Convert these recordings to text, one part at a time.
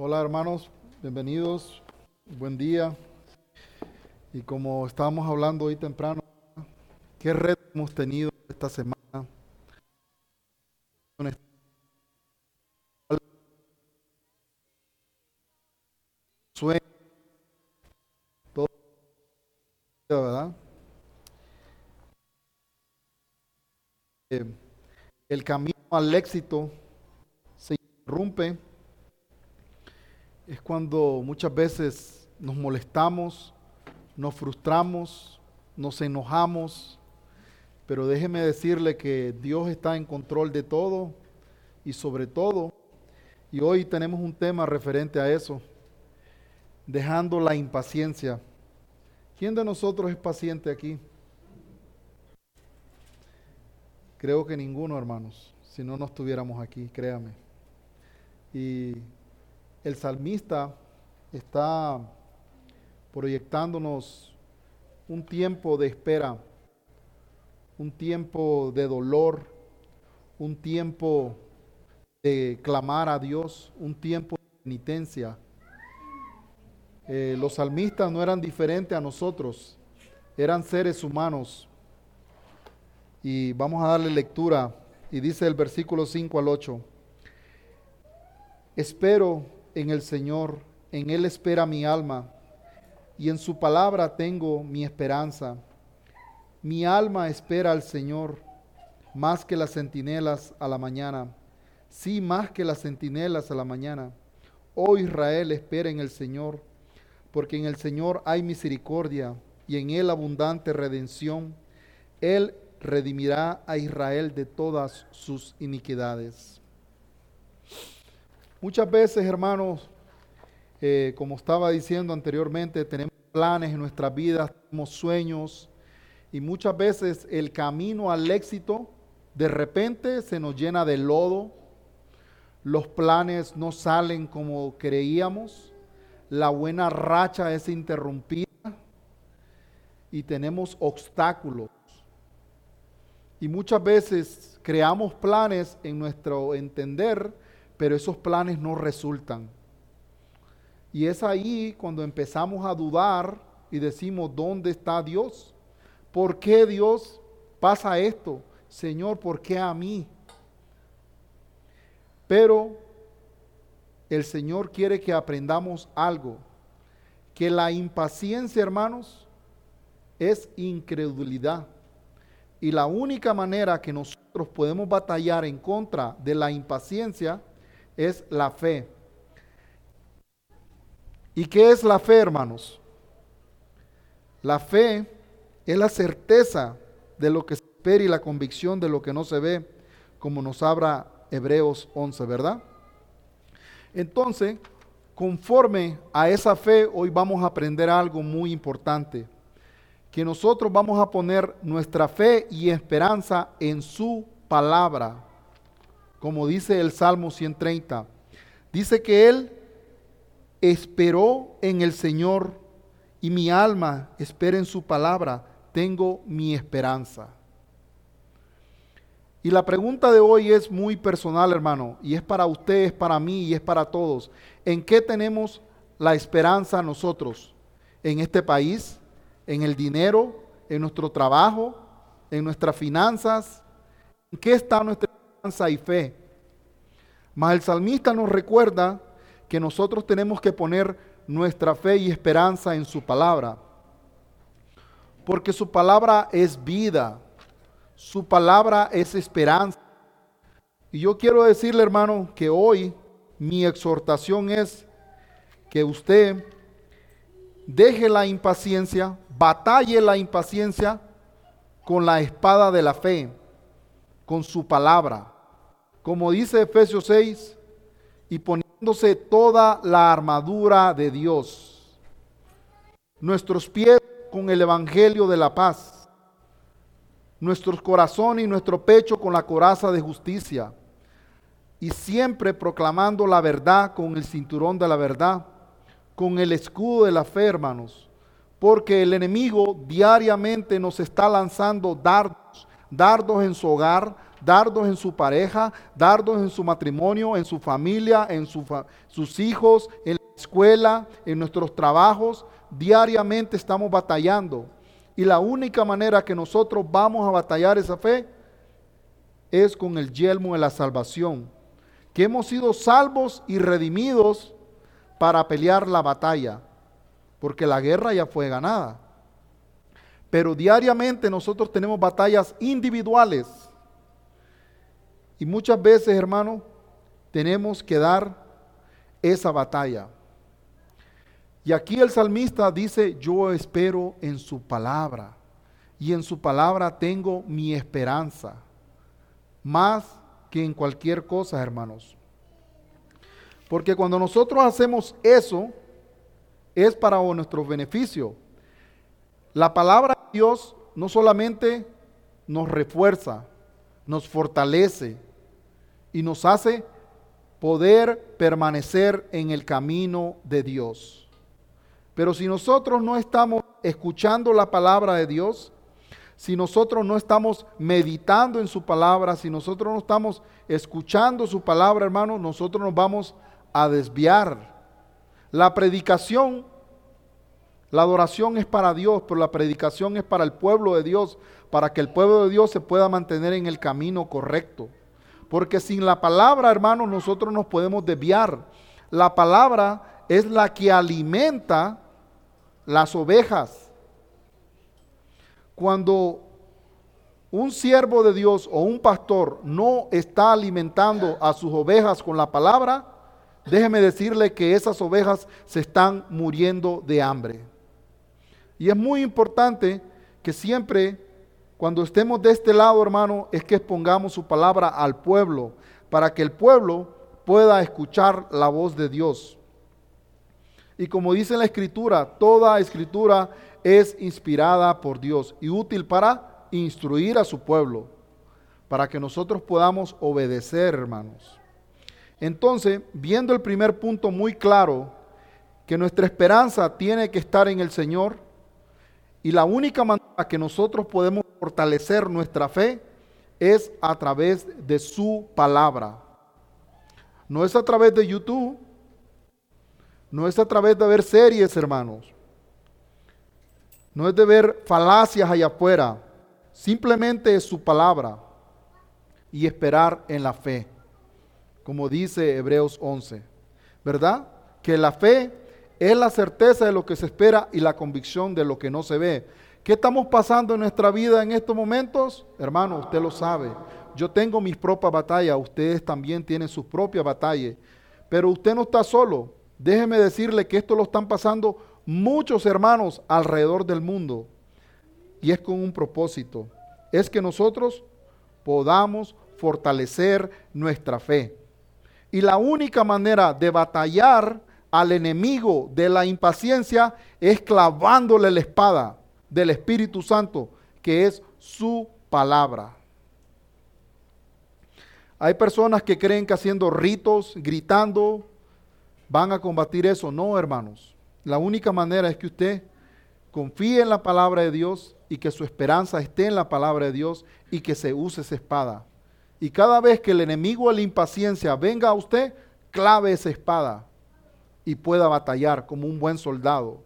Hola hermanos, bienvenidos, buen día. Y como estábamos hablando hoy temprano, ¿qué red hemos tenido esta semana? Sueño, ¿verdad? Eh, el camino al éxito se interrumpe es cuando muchas veces nos molestamos, nos frustramos, nos enojamos, pero déjeme decirle que Dios está en control de todo y sobre todo, y hoy tenemos un tema referente a eso, dejando la impaciencia. ¿Quién de nosotros es paciente aquí? Creo que ninguno, hermanos, si no, no estuviéramos aquí, créame. Y el salmista está proyectándonos un tiempo de espera, un tiempo de dolor, un tiempo de clamar a Dios, un tiempo de penitencia. Eh, los salmistas no eran diferentes a nosotros, eran seres humanos. Y vamos a darle lectura. Y dice el versículo 5 al 8. Espero en el Señor, en Él espera mi alma, y en su palabra tengo mi esperanza. Mi alma espera al Señor más que las centinelas a la mañana. Sí, más que las centinelas a la mañana. Oh Israel, espera en el Señor, porque en el Señor hay misericordia y en Él abundante redención. Él redimirá a Israel de todas sus iniquidades. Muchas veces, hermanos, eh, como estaba diciendo anteriormente, tenemos planes en nuestras vidas, tenemos sueños, y muchas veces el camino al éxito de repente se nos llena de lodo, los planes no salen como creíamos, la buena racha es interrumpida y tenemos obstáculos. Y muchas veces creamos planes en nuestro entender, pero esos planes no resultan. Y es ahí cuando empezamos a dudar y decimos, ¿dónde está Dios? ¿Por qué Dios pasa esto? Señor, ¿por qué a mí? Pero el Señor quiere que aprendamos algo, que la impaciencia, hermanos, es incredulidad. Y la única manera que nosotros podemos batallar en contra de la impaciencia es la fe. ¿Y qué es la fe, hermanos? La fe es la certeza de lo que se espera y la convicción de lo que no se ve, como nos habla Hebreos 11, ¿verdad? Entonces, conforme a esa fe, hoy vamos a aprender algo muy importante, que nosotros vamos a poner nuestra fe y esperanza en su palabra como dice el Salmo 130. Dice que él esperó en el Señor y mi alma espera en su palabra. Tengo mi esperanza. Y la pregunta de hoy es muy personal, hermano, y es para ustedes, para mí y es para todos. ¿En qué tenemos la esperanza nosotros? ¿En este país? ¿En el dinero? ¿En nuestro trabajo? ¿En nuestras finanzas? ¿En qué está nuestra y fe. Mas el salmista nos recuerda que nosotros tenemos que poner nuestra fe y esperanza en su palabra. Porque su palabra es vida, su palabra es esperanza. Y yo quiero decirle, hermano, que hoy mi exhortación es que usted deje la impaciencia, batalle la impaciencia con la espada de la fe, con su palabra como dice Efesios 6, y poniéndose toda la armadura de Dios, nuestros pies con el Evangelio de la paz, nuestros corazones y nuestro pecho con la coraza de justicia, y siempre proclamando la verdad con el cinturón de la verdad, con el escudo de la fe, hermanos, porque el enemigo diariamente nos está lanzando dardos, dardos en su hogar, dardos en su pareja, dardos en su matrimonio, en su familia, en sus hijos, en la escuela, en nuestros trabajos. Diariamente estamos batallando. Y la única manera que nosotros vamos a batallar esa fe es con el yelmo de la salvación. Que hemos sido salvos y redimidos para pelear la batalla. Porque la guerra ya fue ganada. Pero diariamente nosotros tenemos batallas individuales. Y muchas veces, hermano, tenemos que dar esa batalla. Y aquí el salmista dice, yo espero en su palabra. Y en su palabra tengo mi esperanza. Más que en cualquier cosa, hermanos. Porque cuando nosotros hacemos eso, es para nuestro beneficio. La palabra de Dios no solamente nos refuerza, nos fortalece y nos hace poder permanecer en el camino de Dios. Pero si nosotros no estamos escuchando la palabra de Dios, si nosotros no estamos meditando en su palabra, si nosotros no estamos escuchando su palabra, hermano, nosotros nos vamos a desviar. La predicación la adoración es para Dios, pero la predicación es para el pueblo de Dios, para que el pueblo de Dios se pueda mantener en el camino correcto. Porque sin la palabra, hermanos, nosotros nos podemos desviar. La palabra es la que alimenta las ovejas. Cuando un siervo de Dios o un pastor no está alimentando a sus ovejas con la palabra, déjeme decirle que esas ovejas se están muriendo de hambre. Y es muy importante que siempre, cuando estemos de este lado, hermano, es que expongamos su palabra al pueblo, para que el pueblo pueda escuchar la voz de Dios. Y como dice la escritura, toda escritura es inspirada por Dios y útil para instruir a su pueblo, para que nosotros podamos obedecer, hermanos. Entonces, viendo el primer punto muy claro, que nuestra esperanza tiene que estar en el Señor, y la única manera que nosotros podemos fortalecer nuestra fe es a través de su palabra. No es a través de YouTube, no es a través de ver series, hermanos. No es de ver falacias allá afuera. Simplemente es su palabra y esperar en la fe, como dice Hebreos 11. ¿Verdad? Que la fe es la certeza de lo que se espera y la convicción de lo que no se ve. ¿Qué estamos pasando en nuestra vida en estos momentos? Hermano, usted lo sabe. Yo tengo mis propias batallas, ustedes también tienen sus propias batallas. Pero usted no está solo. Déjeme decirle que esto lo están pasando muchos hermanos alrededor del mundo. Y es con un propósito. Es que nosotros podamos fortalecer nuestra fe. Y la única manera de batallar al enemigo de la impaciencia es clavándole la espada del Espíritu Santo, que es su palabra. Hay personas que creen que haciendo ritos, gritando, van a combatir eso. No, hermanos. La única manera es que usted confíe en la palabra de Dios y que su esperanza esté en la palabra de Dios y que se use esa espada. Y cada vez que el enemigo de la impaciencia venga a usted, clave esa espada y pueda batallar como un buen soldado.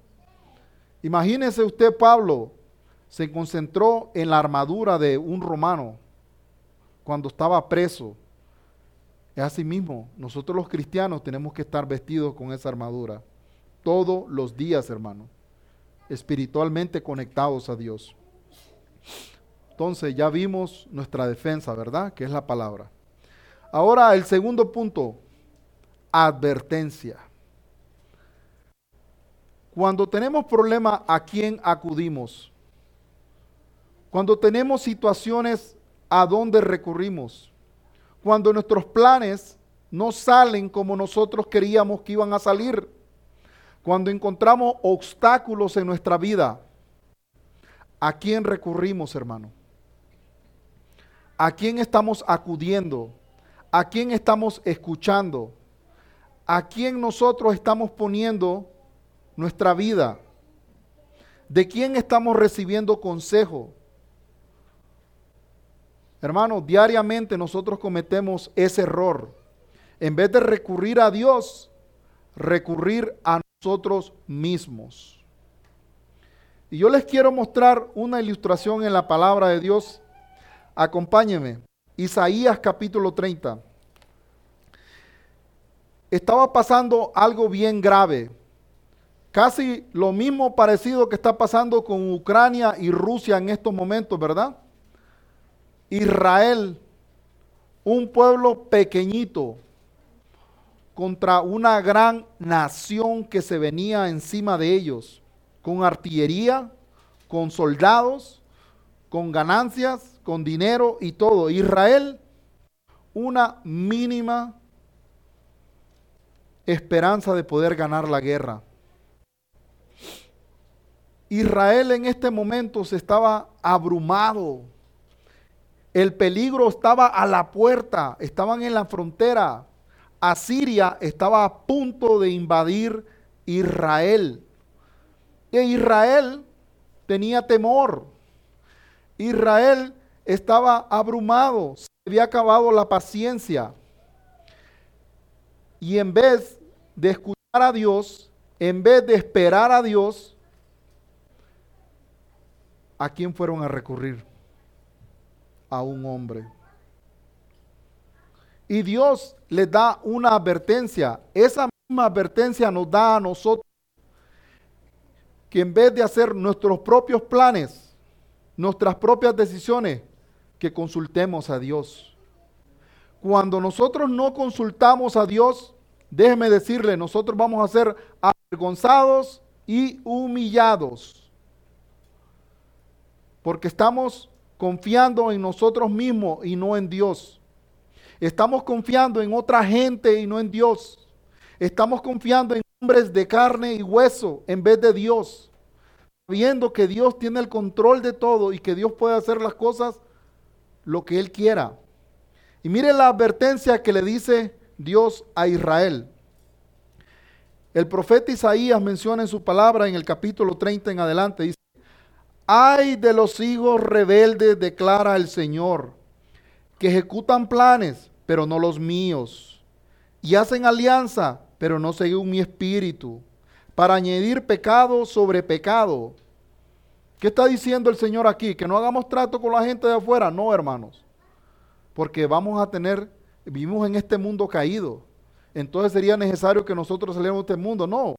Imagínese usted, Pablo, se concentró en la armadura de un romano cuando estaba preso. Es así mismo, nosotros los cristianos tenemos que estar vestidos con esa armadura todos los días, hermano, espiritualmente conectados a Dios. Entonces ya vimos nuestra defensa, ¿verdad? Que es la palabra. Ahora el segundo punto, advertencia. Cuando tenemos problemas, ¿a quién acudimos? Cuando tenemos situaciones, ¿a dónde recurrimos? Cuando nuestros planes no salen como nosotros queríamos que iban a salir. Cuando encontramos obstáculos en nuestra vida, ¿a quién recurrimos, hermano? ¿A quién estamos acudiendo? ¿A quién estamos escuchando? ¿A quién nosotros estamos poniendo nuestra vida? ¿De quién estamos recibiendo consejo? Hermanos, diariamente nosotros cometemos ese error. En vez de recurrir a Dios, recurrir a nosotros mismos. Y yo les quiero mostrar una ilustración en la palabra de Dios. Acompáñenme. Isaías capítulo 30. Estaba pasando algo bien grave. Casi lo mismo parecido que está pasando con Ucrania y Rusia en estos momentos, ¿verdad? Israel, un pueblo pequeñito, contra una gran nación que se venía encima de ellos, con artillería, con soldados, con ganancias, con dinero y todo. Israel, una mínima esperanza de poder ganar la guerra. Israel en este momento se estaba abrumado el peligro estaba a la puerta, estaban en la frontera. Asiria estaba a punto de invadir Israel. E Israel tenía temor. Israel estaba abrumado, se había acabado la paciencia. Y en vez de escuchar a Dios, en vez de esperar a Dios, ¿a quién fueron a recurrir? a un hombre. Y Dios le da una advertencia. Esa misma advertencia nos da a nosotros que en vez de hacer nuestros propios planes, nuestras propias decisiones, que consultemos a Dios. Cuando nosotros no consultamos a Dios, déjeme decirle, nosotros vamos a ser avergonzados y humillados. Porque estamos confiando en nosotros mismos y no en Dios. Estamos confiando en otra gente y no en Dios. Estamos confiando en hombres de carne y hueso en vez de Dios. Sabiendo que Dios tiene el control de todo y que Dios puede hacer las cosas lo que Él quiera. Y mire la advertencia que le dice Dios a Israel. El profeta Isaías menciona en su palabra en el capítulo 30 en adelante, dice, Ay de los hijos rebeldes, declara el Señor, que ejecutan planes, pero no los míos, y hacen alianza, pero no según mi espíritu, para añadir pecado sobre pecado. ¿Qué está diciendo el Señor aquí? Que no hagamos trato con la gente de afuera. No, hermanos. Porque vamos a tener, vivimos en este mundo caído. Entonces sería necesario que nosotros saliéramos de este mundo. No.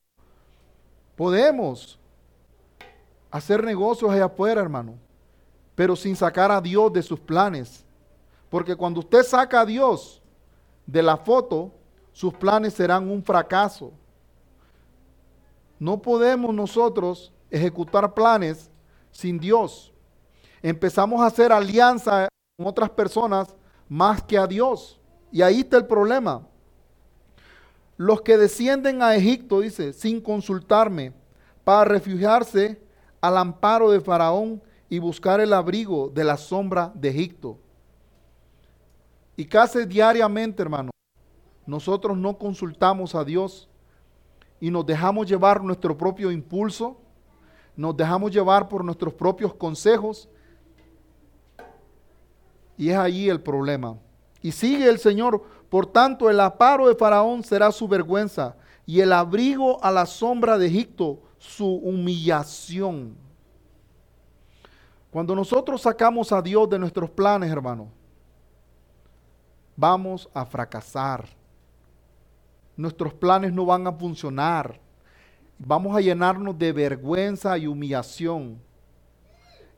Podemos hacer negocios allá afuera, hermano, pero sin sacar a Dios de sus planes. Porque cuando usted saca a Dios de la foto, sus planes serán un fracaso. No podemos nosotros ejecutar planes sin Dios. Empezamos a hacer alianza con otras personas más que a Dios. Y ahí está el problema. Los que descienden a Egipto, dice, sin consultarme, para refugiarse al amparo de Faraón y buscar el abrigo de la sombra de Egipto. Y casi diariamente, hermano, nosotros no consultamos a Dios y nos dejamos llevar nuestro propio impulso, nos dejamos llevar por nuestros propios consejos. Y es ahí el problema. Y sigue el Señor, por tanto el amparo de Faraón será su vergüenza y el abrigo a la sombra de Egipto su humillación. Cuando nosotros sacamos a Dios de nuestros planes, hermano, vamos a fracasar. Nuestros planes no van a funcionar. Vamos a llenarnos de vergüenza y humillación.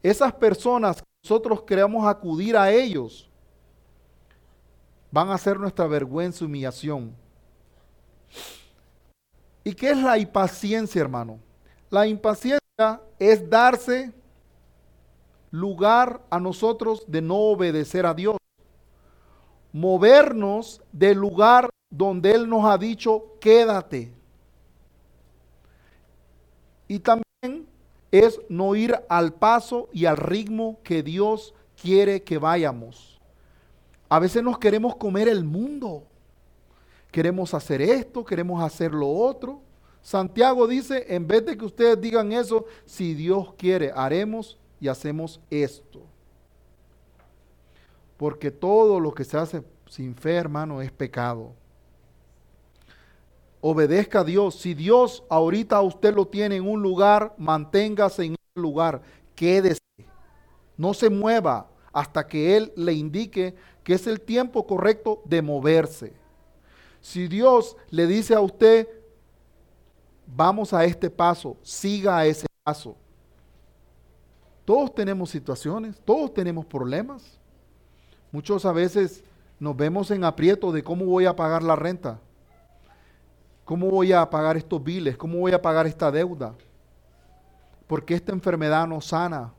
Esas personas que nosotros queremos acudir a ellos, van a ser nuestra vergüenza y humillación. ¿Y qué es la impaciencia, hermano? La impaciencia es darse lugar a nosotros de no obedecer a Dios. Movernos del lugar donde Él nos ha dicho, quédate. Y también es no ir al paso y al ritmo que Dios quiere que vayamos. A veces nos queremos comer el mundo. Queremos hacer esto, queremos hacer lo otro. Santiago dice, en vez de que ustedes digan eso, si Dios quiere, haremos y hacemos esto. Porque todo lo que se hace sin fe, hermano, es pecado. Obedezca a Dios. Si Dios ahorita usted lo tiene en un lugar, manténgase en ese lugar. Quédese. No se mueva hasta que Él le indique que es el tiempo correcto de moverse. Si Dios le dice a usted, vamos a este paso, siga a ese paso. Todos tenemos situaciones, todos tenemos problemas. Muchos a veces nos vemos en aprieto de cómo voy a pagar la renta, cómo voy a pagar estos biles, cómo voy a pagar esta deuda, porque esta enfermedad no sana,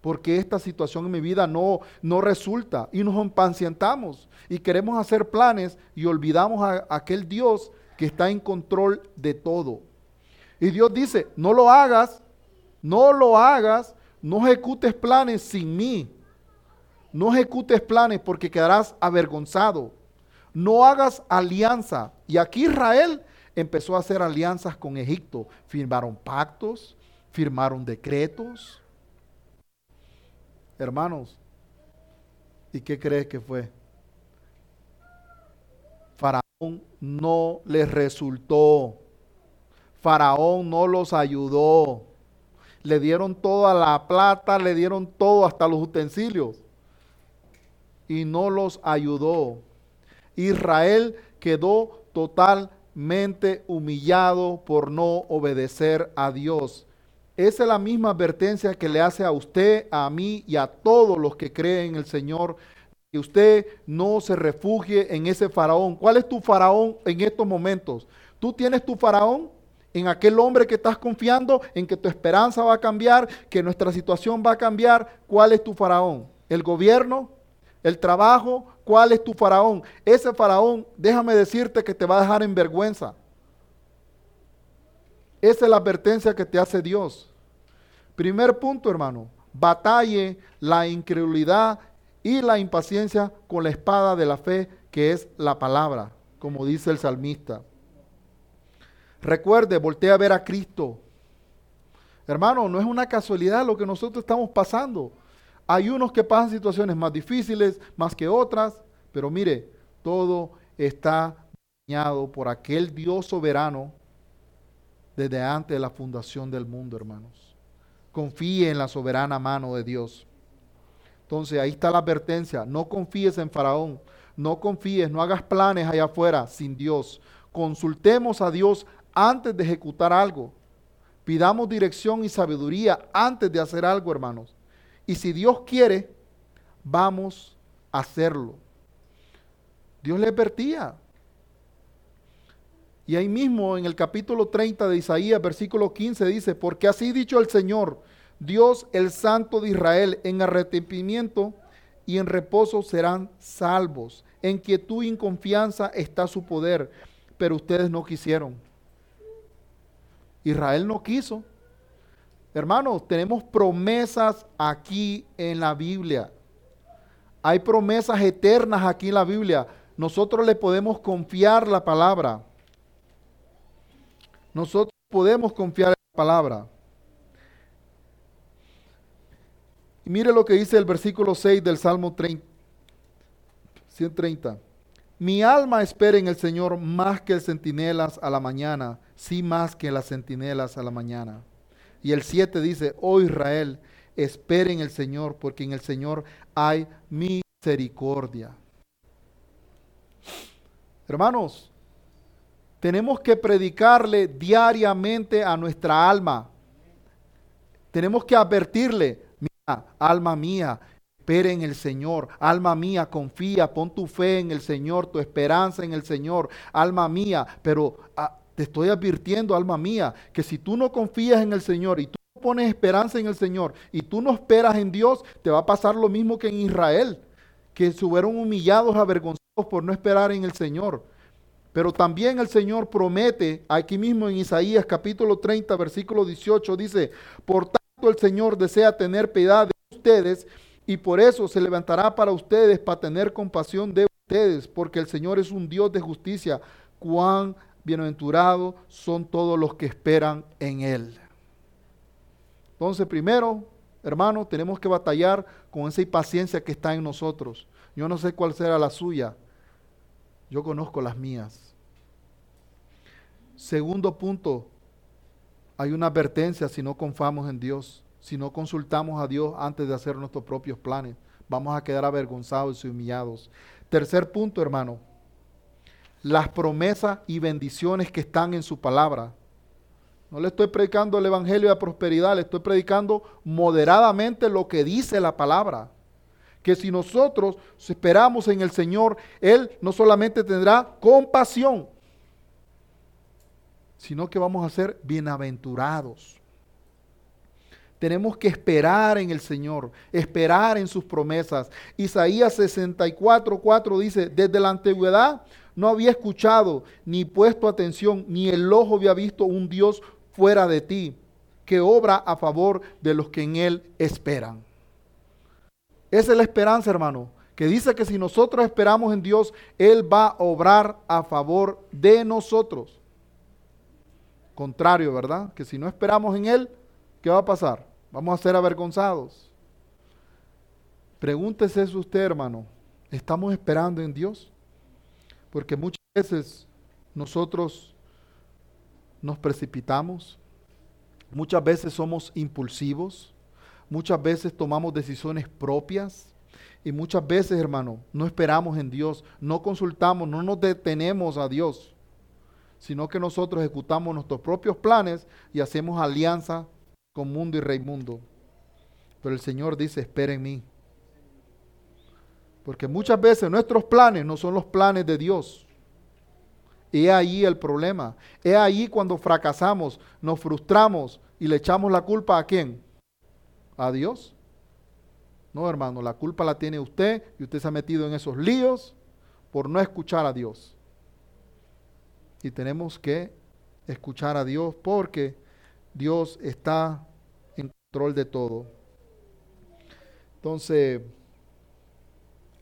porque esta situación en mi vida no, no resulta y nos impacientamos y queremos hacer planes y olvidamos a aquel Dios que está en control de todo. Y Dios dice, no lo hagas, no lo hagas, no ejecutes planes sin mí. No ejecutes planes porque quedarás avergonzado. No hagas alianza. Y aquí Israel empezó a hacer alianzas con Egipto. Firmaron pactos, firmaron decretos. Hermanos, ¿y qué crees que fue? Faraón no les resultó. Faraón no los ayudó. Le dieron toda la plata, le dieron todo, hasta los utensilios. Y no los ayudó. Israel quedó totalmente humillado por no obedecer a Dios. Esa es la misma advertencia que le hace a usted, a mí y a todos los que creen en el Señor. Que usted no se refugie en ese faraón. ¿Cuál es tu faraón en estos momentos? ¿Tú tienes tu faraón? En aquel hombre que estás confiando, en que tu esperanza va a cambiar, que nuestra situación va a cambiar. ¿Cuál es tu faraón? ¿El gobierno? ¿El trabajo? ¿Cuál es tu faraón? Ese faraón, déjame decirte que te va a dejar en vergüenza. Esa es la advertencia que te hace Dios. Primer punto, hermano, batalle la incredulidad y la impaciencia con la espada de la fe, que es la palabra, como dice el salmista. Recuerde, voltea a ver a Cristo. Hermano, no es una casualidad lo que nosotros estamos pasando. Hay unos que pasan situaciones más difíciles, más que otras, pero mire, todo está dañado por aquel Dios soberano desde antes de la fundación del mundo, hermanos. Confíe en la soberana mano de Dios. Entonces ahí está la advertencia, no confíes en Faraón, no confíes, no hagas planes allá afuera sin Dios. Consultemos a Dios antes de ejecutar algo. Pidamos dirección y sabiduría antes de hacer algo, hermanos. Y si Dios quiere, vamos a hacerlo. Dios le advertía. Y ahí mismo en el capítulo 30 de Isaías, versículo 15, dice, porque así dicho el Señor, Dios el Santo de Israel, en arrepentimiento y en reposo serán salvos. En quietud y en confianza está su poder, pero ustedes no quisieron. Israel no quiso. Hermanos, tenemos promesas aquí en la Biblia. Hay promesas eternas aquí en la Biblia. Nosotros le podemos confiar la palabra. Nosotros podemos confiar en la palabra. Y mire lo que dice el versículo 6 del Salmo 30, 130. Mi alma espera en el Señor más que el centinelas a la mañana, sí más que las centinelas a la mañana. Y el 7 dice, oh Israel, espere en el Señor, porque en el Señor hay misericordia. Hermanos, tenemos que predicarle diariamente a nuestra alma. Tenemos que advertirle, mira, alma mía, espera en el Señor. Alma mía, confía, pon tu fe en el Señor, tu esperanza en el Señor. Alma mía, pero ah, te estoy advirtiendo, alma mía, que si tú no confías en el Señor y tú pones esperanza en el Señor y tú no esperas en Dios, te va a pasar lo mismo que en Israel, que se hubieron humillados, avergonzados por no esperar en el Señor. Pero también el Señor promete, aquí mismo en Isaías capítulo 30, versículo 18, dice, por tanto el Señor desea tener piedad de ustedes y por eso se levantará para ustedes para tener compasión de ustedes, porque el Señor es un Dios de justicia. Cuán bienaventurados son todos los que esperan en Él. Entonces, primero, hermano, tenemos que batallar con esa impaciencia que está en nosotros. Yo no sé cuál será la suya. Yo conozco las mías. Segundo punto, hay una advertencia si no confiamos en Dios, si no consultamos a Dios antes de hacer nuestros propios planes. Vamos a quedar avergonzados y humillados. Tercer punto, hermano, las promesas y bendiciones que están en su palabra. No le estoy predicando el Evangelio de prosperidad, le estoy predicando moderadamente lo que dice la palabra. Que si nosotros esperamos en el Señor, Él no solamente tendrá compasión, sino que vamos a ser bienaventurados. Tenemos que esperar en el Señor, esperar en sus promesas. Isaías 64, 4 dice, desde la antigüedad no había escuchado, ni puesto atención, ni el ojo había visto un Dios fuera de ti, que obra a favor de los que en Él esperan. Esa es la esperanza, hermano, que dice que si nosotros esperamos en Dios, Él va a obrar a favor de nosotros. Contrario, ¿verdad? Que si no esperamos en Él, ¿qué va a pasar? Vamos a ser avergonzados. Pregúntese eso usted, hermano. ¿Estamos esperando en Dios? Porque muchas veces nosotros nos precipitamos, muchas veces somos impulsivos, muchas veces tomamos decisiones propias y muchas veces, hermano, no esperamos en Dios, no consultamos, no nos detenemos a Dios, sino que nosotros ejecutamos nuestros propios planes y hacemos alianza con mundo y rey mundo. Pero el Señor dice, espera en mí. Porque muchas veces nuestros planes no son los planes de Dios. He ahí el problema. He ahí cuando fracasamos, nos frustramos y le echamos la culpa a quién? A Dios. No, hermano, la culpa la tiene usted y usted se ha metido en esos líos por no escuchar a Dios. Y tenemos que escuchar a Dios porque Dios está en control de todo. Entonces,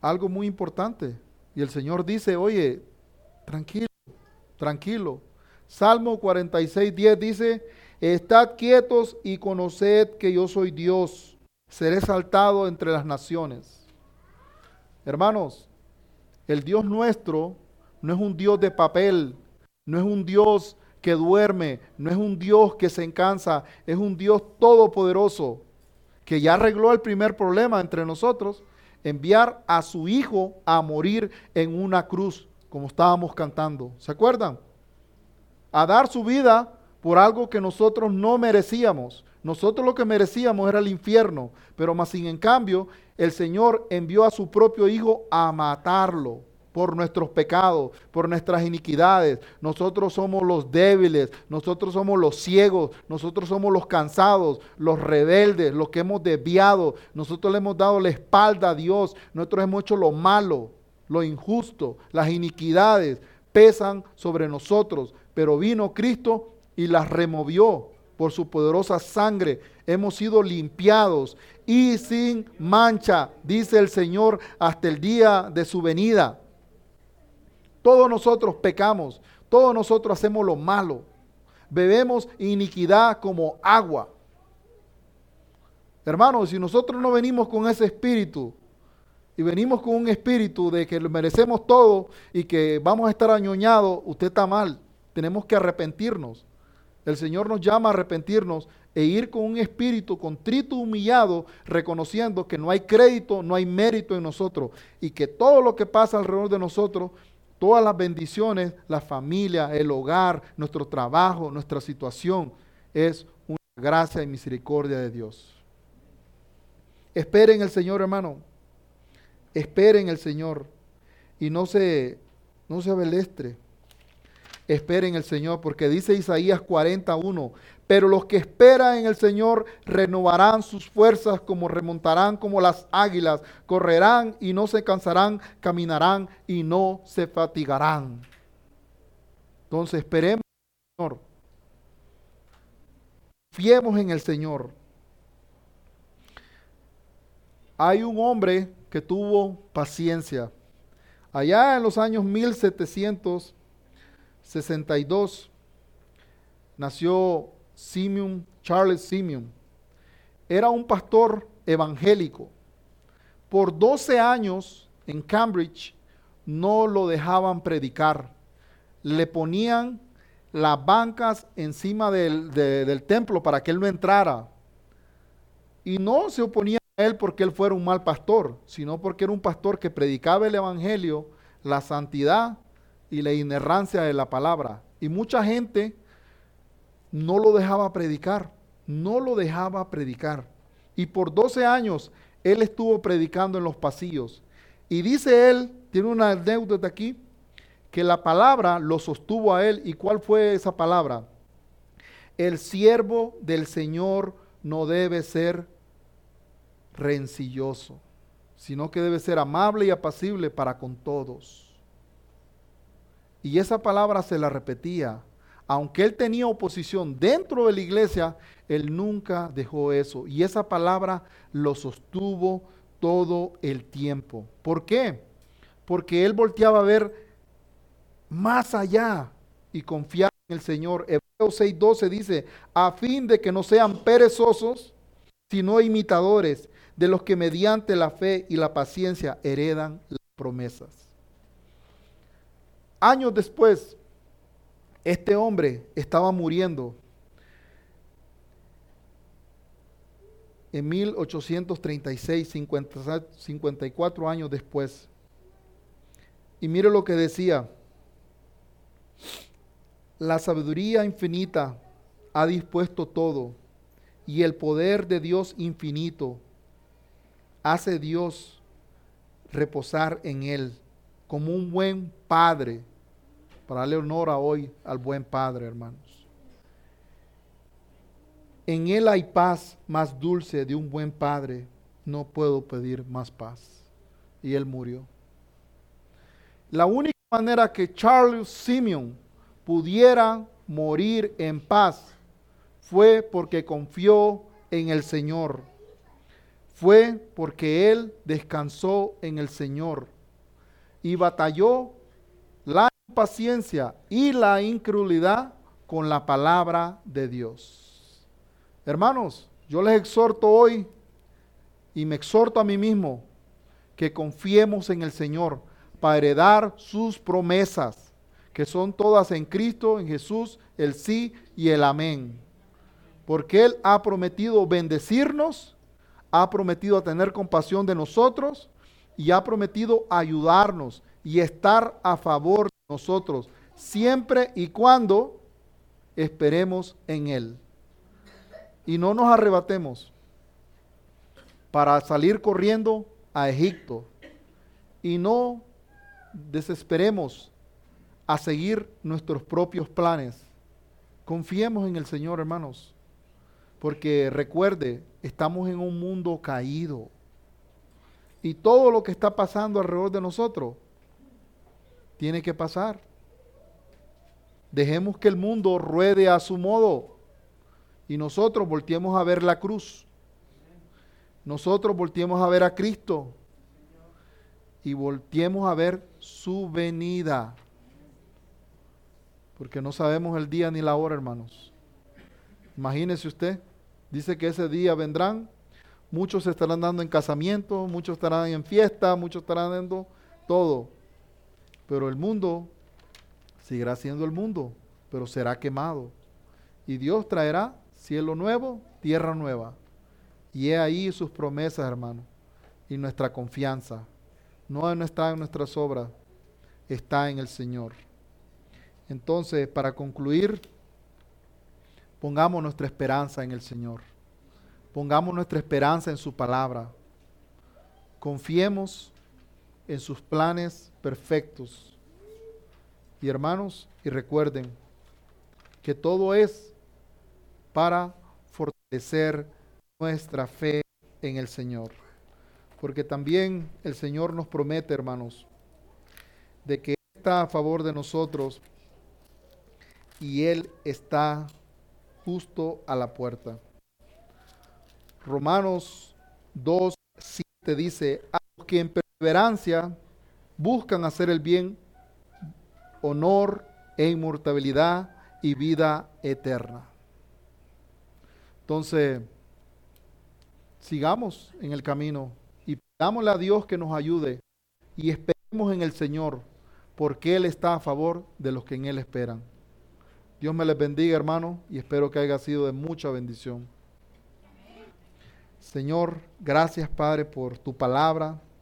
algo muy importante. Y el Señor dice, oye, tranquilo, tranquilo. Salmo 46, 10 dice, estad quietos y conoced que yo soy Dios. Seré exaltado entre las naciones. Hermanos, el Dios nuestro no es un Dios de papel, no es un Dios que duerme, no es un Dios que se encansa, es un Dios todopoderoso que ya arregló el primer problema entre nosotros, enviar a su Hijo a morir en una cruz, como estábamos cantando. ¿Se acuerdan? a dar su vida por algo que nosotros no merecíamos. Nosotros lo que merecíamos era el infierno, pero más sin en cambio el Señor envió a su propio Hijo a matarlo por nuestros pecados, por nuestras iniquidades. Nosotros somos los débiles, nosotros somos los ciegos, nosotros somos los cansados, los rebeldes, los que hemos desviado. Nosotros le hemos dado la espalda a Dios, nosotros hemos hecho lo malo, lo injusto, las iniquidades pesan sobre nosotros pero vino Cristo y las removió por su poderosa sangre. Hemos sido limpiados y sin mancha, dice el Señor, hasta el día de su venida. Todos nosotros pecamos, todos nosotros hacemos lo malo. Bebemos iniquidad como agua. Hermanos, si nosotros no venimos con ese espíritu y venimos con un espíritu de que lo merecemos todo y que vamos a estar añoñados, usted está mal tenemos que arrepentirnos. El Señor nos llama a arrepentirnos e ir con un espíritu contrito, humillado, reconociendo que no hay crédito, no hay mérito en nosotros y que todo lo que pasa alrededor de nosotros, todas las bendiciones, la familia, el hogar, nuestro trabajo, nuestra situación, es una gracia y misericordia de Dios. Esperen el Señor, hermano. Esperen el Señor y no se, no se abelestre esperen el Señor, porque dice Isaías 41, pero los que esperan en el Señor renovarán sus fuerzas como remontarán como las águilas, correrán y no se cansarán, caminarán y no se fatigarán. Entonces esperemos en el Señor. Fiemos en el Señor. Hay un hombre que tuvo paciencia. Allá en los años 1700 62 nació Simeon, Charles Simeon. Era un pastor evangélico. Por 12 años en Cambridge no lo dejaban predicar. Le ponían las bancas encima del, del templo para que él no entrara. Y no se oponía a él porque él fuera un mal pastor, sino porque era un pastor que predicaba el Evangelio, la santidad y la inerrancia de la palabra. Y mucha gente no lo dejaba predicar, no lo dejaba predicar. Y por 12 años él estuvo predicando en los pasillos. Y dice él, tiene una anécdota aquí, que la palabra lo sostuvo a él. ¿Y cuál fue esa palabra? El siervo del Señor no debe ser rencilloso, sino que debe ser amable y apacible para con todos. Y esa palabra se la repetía. Aunque él tenía oposición dentro de la iglesia, él nunca dejó eso. Y esa palabra lo sostuvo todo el tiempo. ¿Por qué? Porque él volteaba a ver más allá y confiar en el Señor. Hebreos 6:12 dice, a fin de que no sean perezosos, sino imitadores de los que mediante la fe y la paciencia heredan las promesas. Años después, este hombre estaba muriendo en 1836, 54 años después. Y mire lo que decía. La sabiduría infinita ha dispuesto todo y el poder de Dios infinito hace Dios reposar en él como un buen padre, para darle honor a hoy al buen padre, hermanos. En él hay paz más dulce de un buen padre, no puedo pedir más paz. Y él murió. La única manera que Charles Simeon pudiera morir en paz fue porque confió en el Señor. Fue porque él descansó en el Señor y batalló la impaciencia y la incredulidad con la palabra de Dios. Hermanos, yo les exhorto hoy y me exhorto a mí mismo que confiemos en el Señor para heredar sus promesas, que son todas en Cristo, en Jesús, el sí y el amén. Porque Él ha prometido bendecirnos, ha prometido tener compasión de nosotros y ha prometido ayudarnos y estar a favor de nosotros, siempre y cuando esperemos en Él. Y no nos arrebatemos para salir corriendo a Egipto y no desesperemos a seguir nuestros propios planes. Confiemos en el Señor, hermanos, porque recuerde, estamos en un mundo caído. Y todo lo que está pasando alrededor de nosotros tiene que pasar. Dejemos que el mundo ruede a su modo y nosotros volteemos a ver la cruz. Nosotros volteemos a ver a Cristo y volteemos a ver su venida. Porque no sabemos el día ni la hora, hermanos. Imagínese usted, dice que ese día vendrán, muchos estarán dando en casamiento, muchos estarán en fiesta, muchos estarán dando todo. Pero el mundo seguirá siendo el mundo, pero será quemado. Y Dios traerá cielo nuevo, tierra nueva. Y he ahí sus promesas, hermano, y nuestra confianza no está en nuestras obras, está en el Señor. Entonces, para concluir, pongamos nuestra esperanza en el Señor. Pongamos nuestra esperanza en su palabra. Confiemos en sus planes perfectos. Y hermanos, y recuerden que todo es para fortalecer nuestra fe en el Señor. Porque también el Señor nos promete, hermanos, de que está a favor de nosotros y Él está justo a la puerta. Romanos 2, 7 dice, a los que en perseverancia buscan hacer el bien, honor e inmortalidad y vida eterna. Entonces, sigamos en el camino Dámosle a Dios que nos ayude y esperemos en el Señor, porque Él está a favor de los que en Él esperan. Dios me les bendiga, hermano, y espero que haya sido de mucha bendición. Señor, gracias, Padre, por tu palabra.